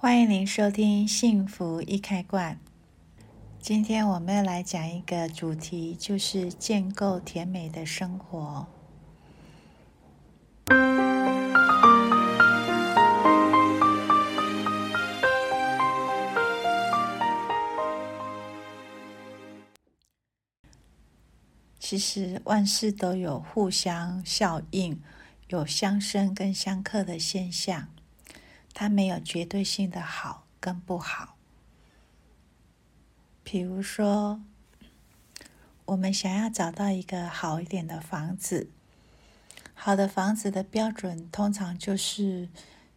欢迎您收听《幸福一开罐》。今天我们要来讲一个主题，就是建构甜美的生活。其实万事都有互相效应，有相生跟相克的现象。它没有绝对性的好跟不好。比如说，我们想要找到一个好一点的房子，好的房子的标准通常就是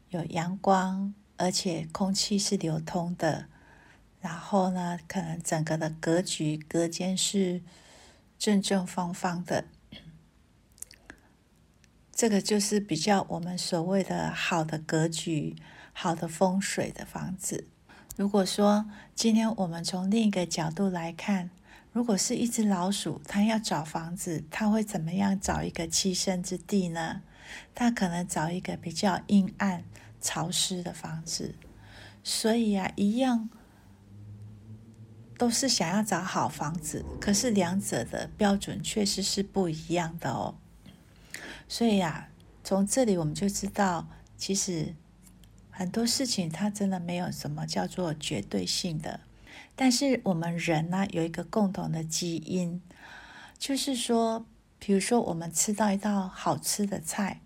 有阳光，而且空气是流通的。然后呢，可能整个的格局、隔间是正正方方的。这个就是比较我们所谓的好的格局、好的风水的房子。如果说今天我们从另一个角度来看，如果是一只老鼠，它要找房子，它会怎么样找一个栖身之地呢？它可能找一个比较阴暗、潮湿的房子。所以啊，一样都是想要找好房子，可是两者的标准确实是不一样的哦。所以呀，从这里我们就知道，其实很多事情它真的没有什么叫做绝对性的。但是我们人呢，有一个共同的基因，就是说，比如说我们吃到一道好吃的菜，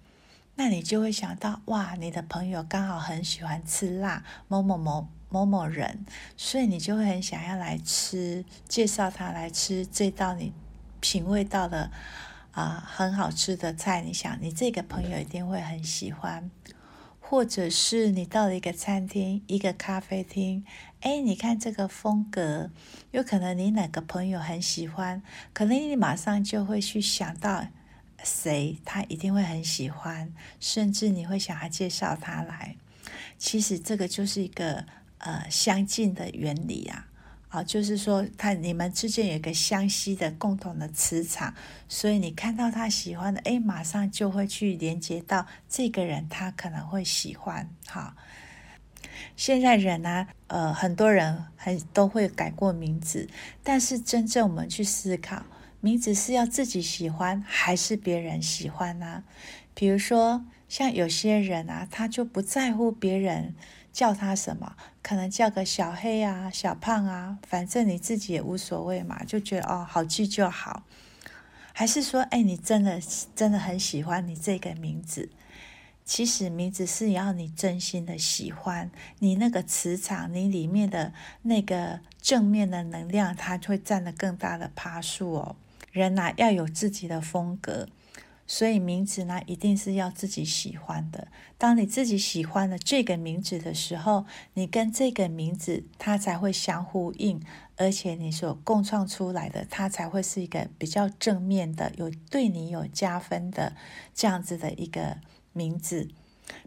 那你就会想到，哇，你的朋友刚好很喜欢吃辣，某某某某某人，所以你就会很想要来吃，介绍他来吃这道你品味到的。啊，很好吃的菜，你想，你这个朋友一定会很喜欢，或者是你到了一个餐厅、一个咖啡厅，哎，你看这个风格，有可能你哪个朋友很喜欢，可能你马上就会去想到谁，他一定会很喜欢，甚至你会想要介绍他来。其实这个就是一个呃相近的原理啊。啊，就是说，他你们之间有一个相吸的共同的磁场，所以你看到他喜欢的，哎，马上就会去连接到这个人，他可能会喜欢。好，现在人呢、呃，很多人很都会改过名字，但是真正我们去思考，名字是要自己喜欢还是别人喜欢呢？比如说，像有些人啊，他就不在乎别人。叫他什么？可能叫个小黑啊、小胖啊，反正你自己也无所谓嘛，就觉得哦，好记就好。还是说，哎，你真的真的很喜欢你这个名字？其实名字是要你真心的喜欢，你那个磁场，你里面的那个正面的能量，它会占了更大的趴数哦。人呐、啊，要有自己的风格。所以名字呢，一定是要自己喜欢的。当你自己喜欢了这个名字的时候，你跟这个名字它才会相呼应，而且你所共创出来的，它才会是一个比较正面的，有对你有加分的这样子的一个名字。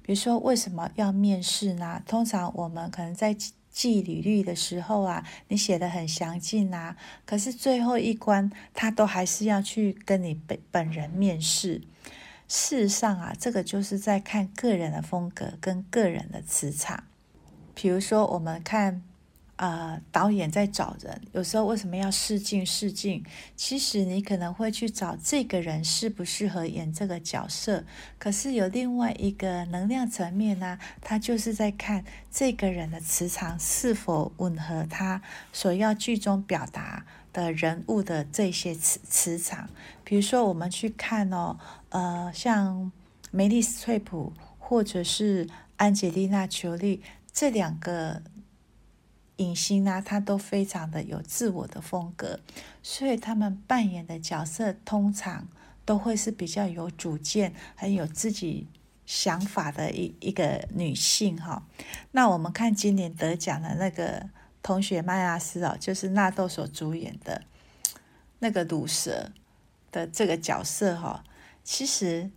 比如说，为什么要面试呢？通常我们可能在。记履历的时候啊，你写的很详尽啊，可是最后一关他都还是要去跟你本本人面试。事实上啊，这个就是在看个人的风格跟个人的磁场。比如说，我们看。呃，导演在找人，有时候为什么要试镜？试镜，其实你可能会去找这个人适不适合演这个角色。可是有另外一个能量层面呢，他就是在看这个人的磁场是否吻合他所要剧中表达的人物的这些磁磁场。比如说，我们去看哦，呃，像梅丽史翠普或者是安吉丽娜·裘丽这两个。影星呢，他都非常的有自我的风格，所以他们扮演的角色通常都会是比较有主见、很有自己想法的一一个女性哈。那我们看今年得奖的那个同学麦亚斯哦，就是纳豆所主演的那个毒蛇的这个角色哈，其实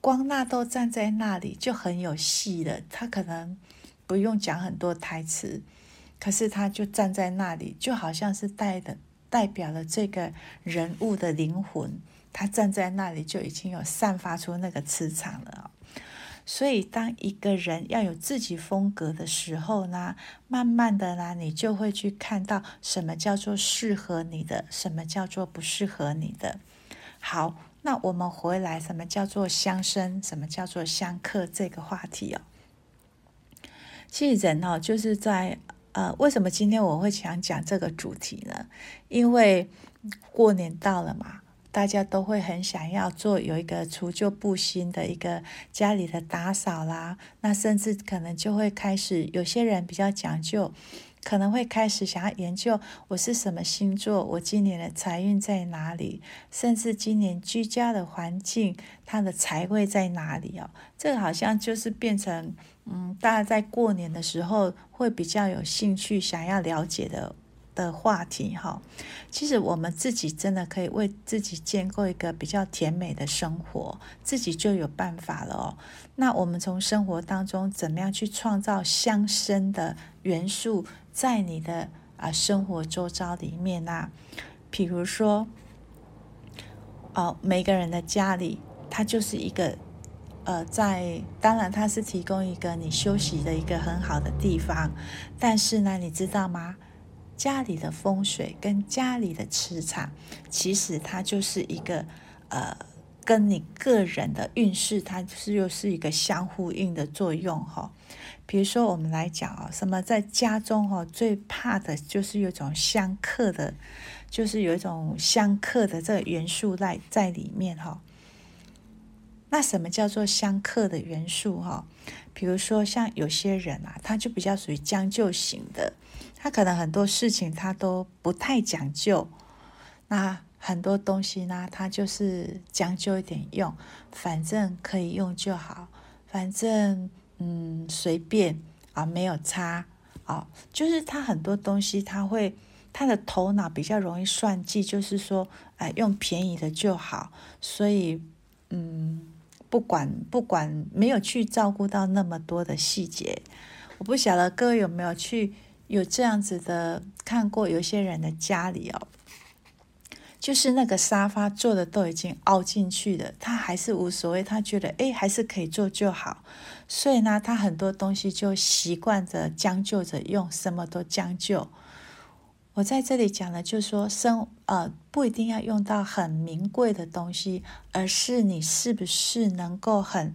光纳豆站在那里就很有戏了，他可能不用讲很多台词。可是他就站在那里，就好像是带的代表了这个人物的灵魂。他站在那里就已经有散发出那个磁场了。所以，当一个人要有自己风格的时候呢，慢慢的呢，你就会去看到什么叫做适合你的，什么叫做不适合你的。好，那我们回来，什么叫做相生，什么叫做相克这个话题哦。其实人哦，就是在呃，为什么今天我会想讲这个主题呢？因为过年到了嘛。大家都会很想要做有一个除旧布新的一个家里的打扫啦，那甚至可能就会开始有些人比较讲究，可能会开始想要研究我是什么星座，我今年的财运在哪里，甚至今年居家的环境它的财位在哪里哦，这个好像就是变成嗯，大家在过年的时候会比较有兴趣想要了解的。的话题哈，其实我们自己真的可以为自己建构一个比较甜美的生活，自己就有办法了哦。那我们从生活当中怎么样去创造相生的元素，在你的啊生活周遭里面呢？比如说，哦，每个人的家里，它就是一个呃，在当然它是提供一个你休息的一个很好的地方，但是呢，你知道吗？家里的风水跟家里的磁场，其实它就是一个呃，跟你个人的运势，它是又是一个相呼应的作用哈。比如说，我们来讲啊，什么在家中哈，最怕的就是有一种相克的，就是有一种相克的这个元素在在里面哈。那什么叫做相克的元素哈？比如说像有些人啊，他就比较属于将就型的。他可能很多事情他都不太讲究，那很多东西呢，他就是将就一点用，反正可以用就好，反正嗯随便啊，没有差啊，就是他很多东西他会他的头脑比较容易算计，就是说哎用便宜的就好，所以嗯不管不管没有去照顾到那么多的细节，我不晓得各位有没有去。有这样子的看过，有些人的家里哦，就是那个沙发坐的都已经凹进去了，他还是无所谓，他觉得诶还是可以坐就好，所以呢，他很多东西就习惯着将就着用，什么都将就。我在这里讲的，就是说生呃不一定要用到很名贵的东西，而是你是不是能够很。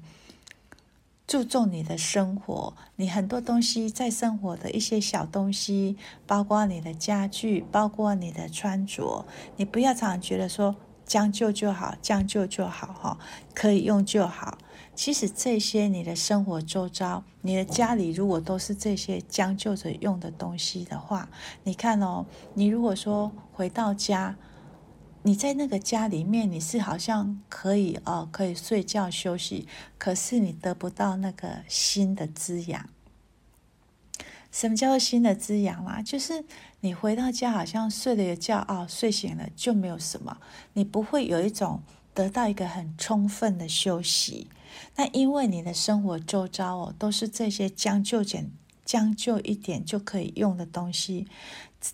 注重你的生活，你很多东西在生活的一些小东西，包括你的家具，包括你的穿着，你不要常常觉得说将就就好，将就就好哈，可以用就好。其实这些你的生活周遭，你的家里如果都是这些将就着用的东西的话，你看哦，你如果说回到家。你在那个家里面，你是好像可以哦，可以睡觉休息，可是你得不到那个心的滋养。什么叫做心的滋养啊？就是你回到家，好像睡了一觉哦，睡醒了就没有什么，你不会有一种得到一个很充分的休息。那因为你的生活周遭哦，都是这些将就点、将就一点就可以用的东西，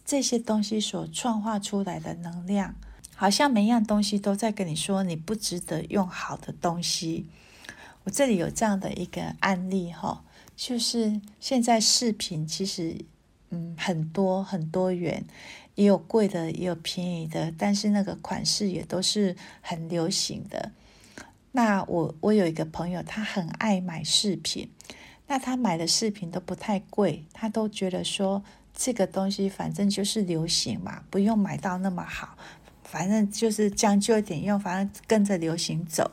这些东西所创化出来的能量。好像每样东西都在跟你说你不值得用好的东西。我这里有这样的一个案例哈，就是现在饰品其实嗯很多很多元，也有贵的也有便宜的，但是那个款式也都是很流行的。那我我有一个朋友，他很爱买饰品，那他买的饰品都不太贵，他都觉得说这个东西反正就是流行嘛，不用买到那么好。反正就是将就一点用，反正跟着流行走。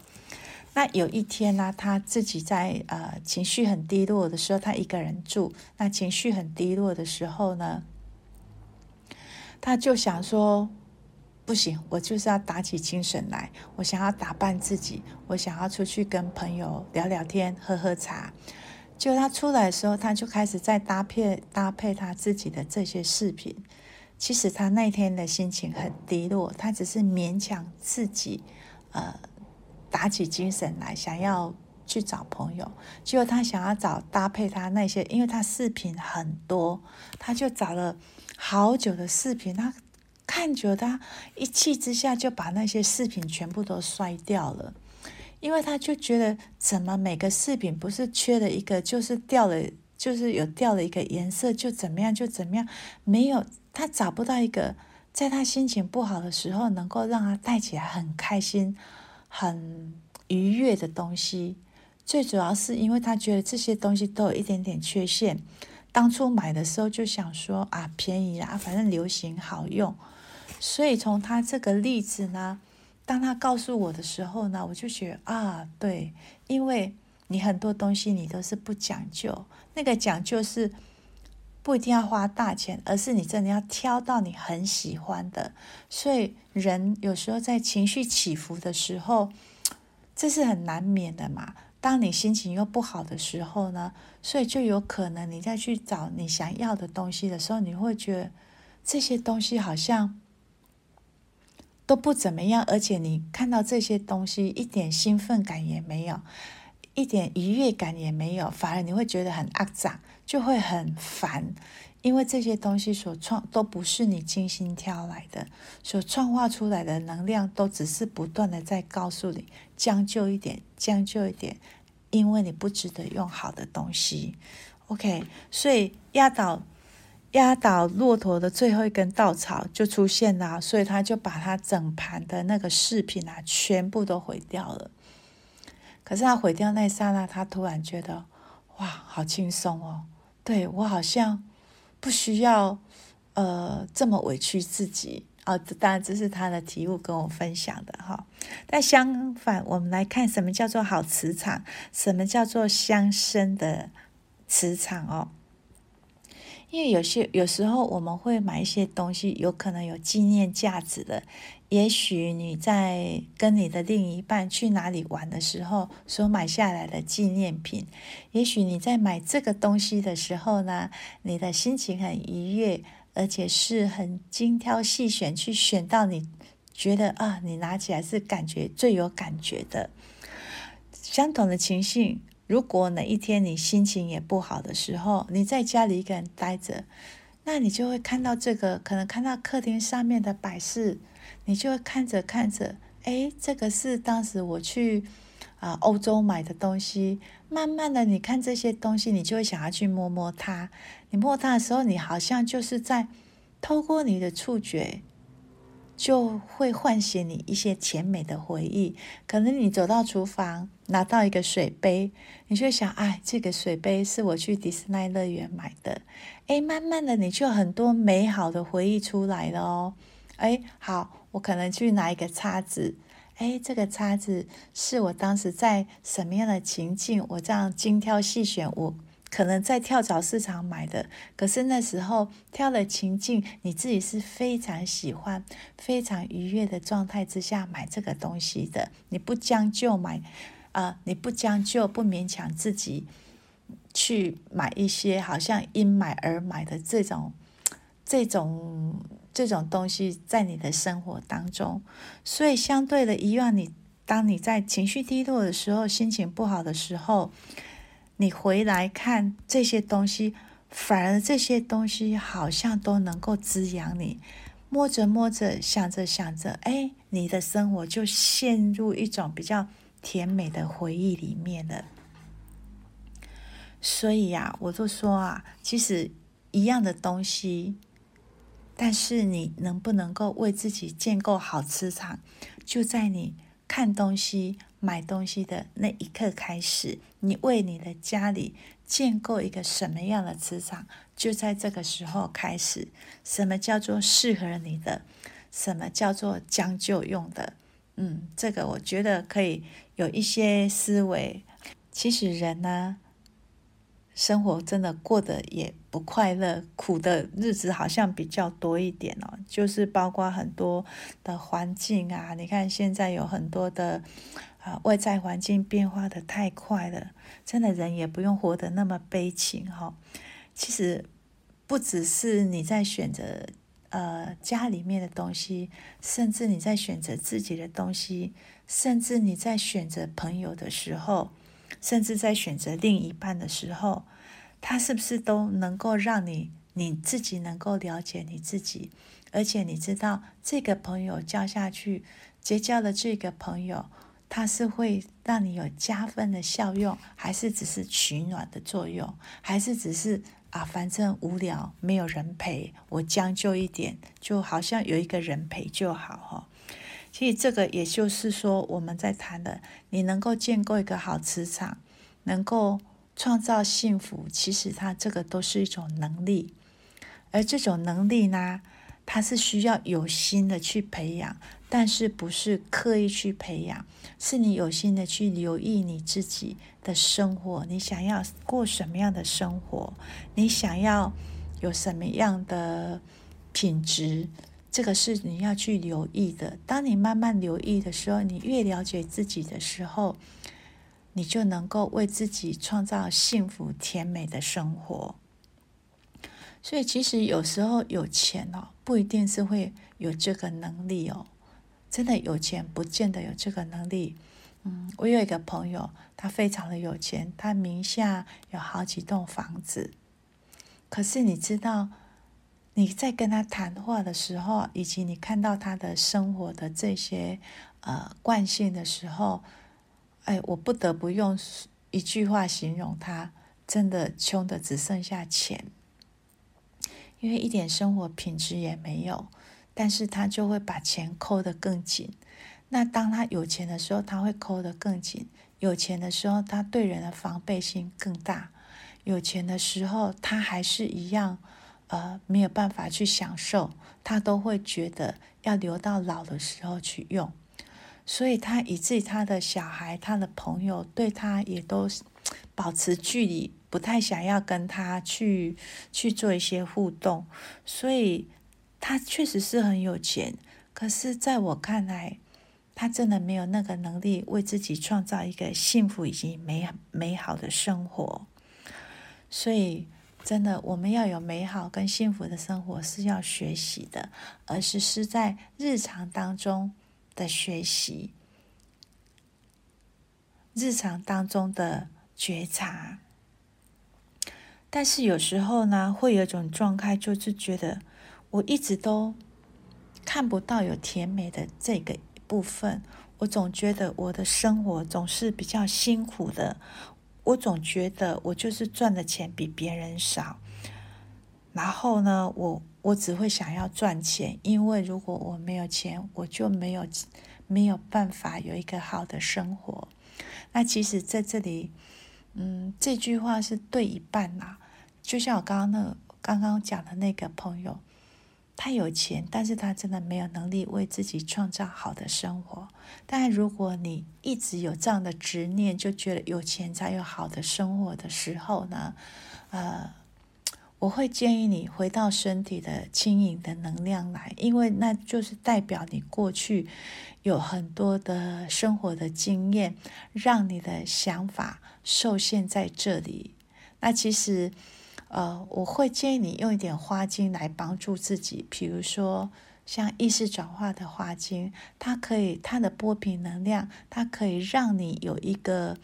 那有一天呢，他自己在呃情绪很低落的时候，他一个人住。那情绪很低落的时候呢，他就想说：不行，我就是要打起精神来，我想要打扮自己，我想要出去跟朋友聊聊天、喝喝茶。就他出来的时候，他就开始在搭配搭配他自己的这些饰品。其实他那天的心情很低落，他只是勉强自己，呃，打起精神来，想要去找朋友。结果他想要找搭配他那些，因为他饰品很多，他就找了好久的饰品。他看久，他一气之下就把那些饰品全部都摔掉了。因为他就觉得怎么每个饰品不是缺了一个，就是掉了，就是有掉了一个颜色就怎么样就怎么样，没有他找不到一个在他心情不好的时候能够让他戴起来很开心、很愉悦的东西。最主要是因为他觉得这些东西都有一点点缺陷。当初买的时候就想说啊，便宜啦，反正流行好用。所以从他这个例子呢，当他告诉我的时候呢，我就觉得啊，对，因为你很多东西你都是不讲究，那个讲究是不一定要花大钱，而是你真的要挑到你很喜欢的。所以人有时候在情绪起伏的时候，这是很难免的嘛。当你心情又不好的时候呢，所以就有可能你再去找你想要的东西的时候，你会觉得这些东西好像都不怎么样，而且你看到这些东西一点兴奋感也没有，一点愉悦感也没有，反而你会觉得很肮脏，就会很烦。因为这些东西所创都不是你精心挑来的，所创化出来的能量都只是不断的在告诉你将就一点，将就一点，因为你不值得用好的东西。OK，所以压倒压倒骆驼的最后一根稻草就出现了，所以他就把他整盘的那个饰品啊全部都毁掉了。可是他毁掉那一刹那，他突然觉得哇，好轻松哦！对，我好像。不需要，呃，这么委屈自己啊！哦，当然这是他的题目跟我分享的哈。但相反，我们来看什么叫做好磁场，什么叫做相生的磁场哦。因为有些有时候我们会买一些东西，有可能有纪念价值的。也许你在跟你的另一半去哪里玩的时候所买下来的纪念品，也许你在买这个东西的时候呢，你的心情很愉悦，而且是很精挑细选去选到你觉得啊，你拿起来是感觉最有感觉的。相同的情绪，如果哪一天你心情也不好的时候，你在家里一个人待着，那你就会看到这个，可能看到客厅上面的摆饰。你就会看着看着，哎，这个是当时我去啊欧洲买的东西。慢慢的，你看这些东西，你就会想要去摸摸它。你摸它的时候，你好像就是在透过你的触觉，就会唤醒你一些甜美的回忆。可能你走到厨房，拿到一个水杯，你就想，哎，这个水杯是我去迪士尼乐园买的。哎，慢慢的，你就很多美好的回忆出来了哦。哎，好。我可能去拿一个叉子，哎，这个叉子是我当时在什么样的情境，我这样精挑细选，我可能在跳蚤市场买的。可是那时候挑的情境，你自己是非常喜欢、非常愉悦的状态之下买这个东西的。你不将就买，呃，你不将就不勉强自己去买一些好像因买而买的这种，这种。这种东西在你的生活当中，所以相对的，一样，你当你在情绪低落的时候，心情不好的时候，你回来看这些东西，反而这些东西好像都能够滋养你。摸着摸着，想着想着，哎，你的生活就陷入一种比较甜美的回忆里面了。所以呀，我就说啊，其实一样的东西。但是你能不能够为自己建构好磁场，就在你看东西、买东西的那一刻开始。你为你的家里建构一个什么样的磁场，就在这个时候开始。什么叫做适合你的？什么叫做将就用的？嗯，这个我觉得可以有一些思维。其实人呢，生活真的过得也不快乐，苦的日子好像比较多一点哦。就是包括很多的环境啊，你看现在有很多的啊外在环境变化的太快了，真的人也不用活得那么悲情哈、哦。其实不只是你在选择呃家里面的东西，甚至你在选择自己的东西，甚至你在选择朋友的时候。甚至在选择另一半的时候，他是不是都能够让你你自己能够了解你自己，而且你知道这个朋友交下去，结交的这个朋友，它是会让你有加分的效用，还是只是取暖的作用，还是只是啊，反正无聊没有人陪，我将就一点，就好像有一个人陪就好哈。其实这个也就是说，我们在谈的，你能够建构一个好磁场，能够创造幸福，其实它这个都是一种能力，而这种能力呢，它是需要有心的去培养。但是不是刻意去培养，是你有心的去留意你自己的生活，你想要过什么样的生活，你想要有什么样的品质，这个是你要去留意的。当你慢慢留意的时候，你越了解自己的时候，你就能够为自己创造幸福甜美的生活。所以，其实有时候有钱哦，不一定是会有这个能力哦。真的有钱，不见得有这个能力。嗯，我有一个朋友，他非常的有钱，他名下有好几栋房子。可是你知道，你在跟他谈话的时候，以及你看到他的生活的这些呃惯性的时候，哎，我不得不用一句话形容他：真的穷的只剩下钱，因为一点生活品质也没有。但是他就会把钱抠得更紧。那当他有钱的时候，他会抠得更紧。有钱的时候，他对人的防备心更大。有钱的时候，他还是一样，呃，没有办法去享受。他都会觉得要留到老的时候去用。所以他以至于他的小孩、他的朋友对他也都保持距离，不太想要跟他去去做一些互动。所以。他确实是很有钱，可是在我看来，他真的没有那个能力为自己创造一个幸福以及美美好的生活。所以，真的，我们要有美好跟幸福的生活是要学习的，而是是在日常当中的学习，日常当中的觉察。但是有时候呢，会有一种状态，就是觉得。我一直都看不到有甜美的这个部分，我总觉得我的生活总是比较辛苦的，我总觉得我就是赚的钱比别人少，然后呢，我我只会想要赚钱，因为如果我没有钱，我就没有没有办法有一个好的生活。那其实在这里，嗯，这句话是对一半啦，就像我刚刚那刚刚讲的那个朋友。他有钱，但是他真的没有能力为自己创造好的生活。但如果你一直有这样的执念，就觉得有钱才有好的生活的时候呢，呃，我会建议你回到身体的轻盈的能量来，因为那就是代表你过去有很多的生活的经验，让你的想法受限在这里。那其实。呃，我会建议你用一点花精来帮助自己，比如说像意识转化的花精，它可以它的波频能量，它可以让你有一个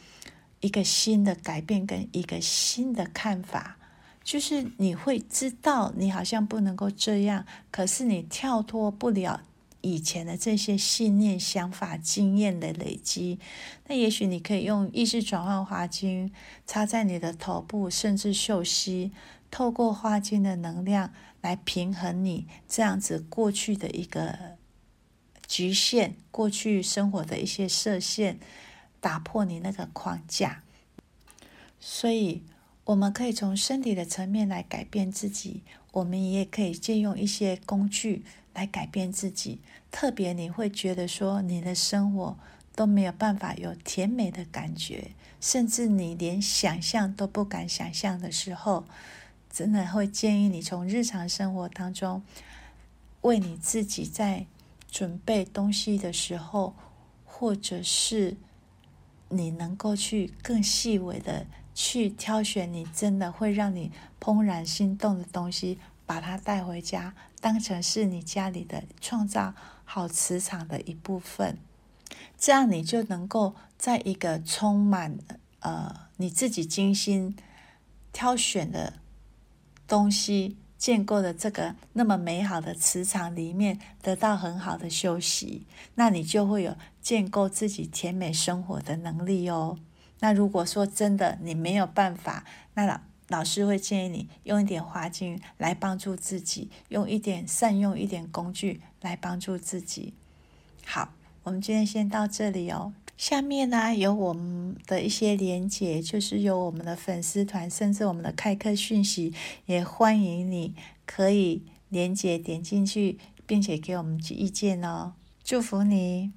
一个新的改变跟一个新的看法，就是你会知道你好像不能够这样，可是你跳脱不了以前的这些信念、想法、经验的累积，那也许你可以用意识转换花精插在你的头部，甚至嗅息，透过花精的能量来平衡你这样子过去的一个局限，过去生活的一些设限，打破你那个框架。所以，我们可以从身体的层面来改变自己，我们也可以借用一些工具。来改变自己，特别你会觉得说你的生活都没有办法有甜美的感觉，甚至你连想象都不敢想象的时候，真的会建议你从日常生活当中，为你自己在准备东西的时候，或者是你能够去更细微的去挑选你真的会让你怦然心动的东西。把它带回家，当成是你家里的创造好磁场的一部分，这样你就能够在一个充满呃你自己精心挑选的东西建构的这个那么美好的磁场里面得到很好的休息，那你就会有建构自己甜美生活的能力哦。那如果说真的你没有办法，那老师会建议你用一点花精来帮助自己，用一点善用一点工具来帮助自己。好，我们今天先到这里哦。下面呢有我们的一些连结，就是有我们的粉丝团，甚至我们的开课讯息，也欢迎你可以连结点进去，并且给我们意见哦。祝福你。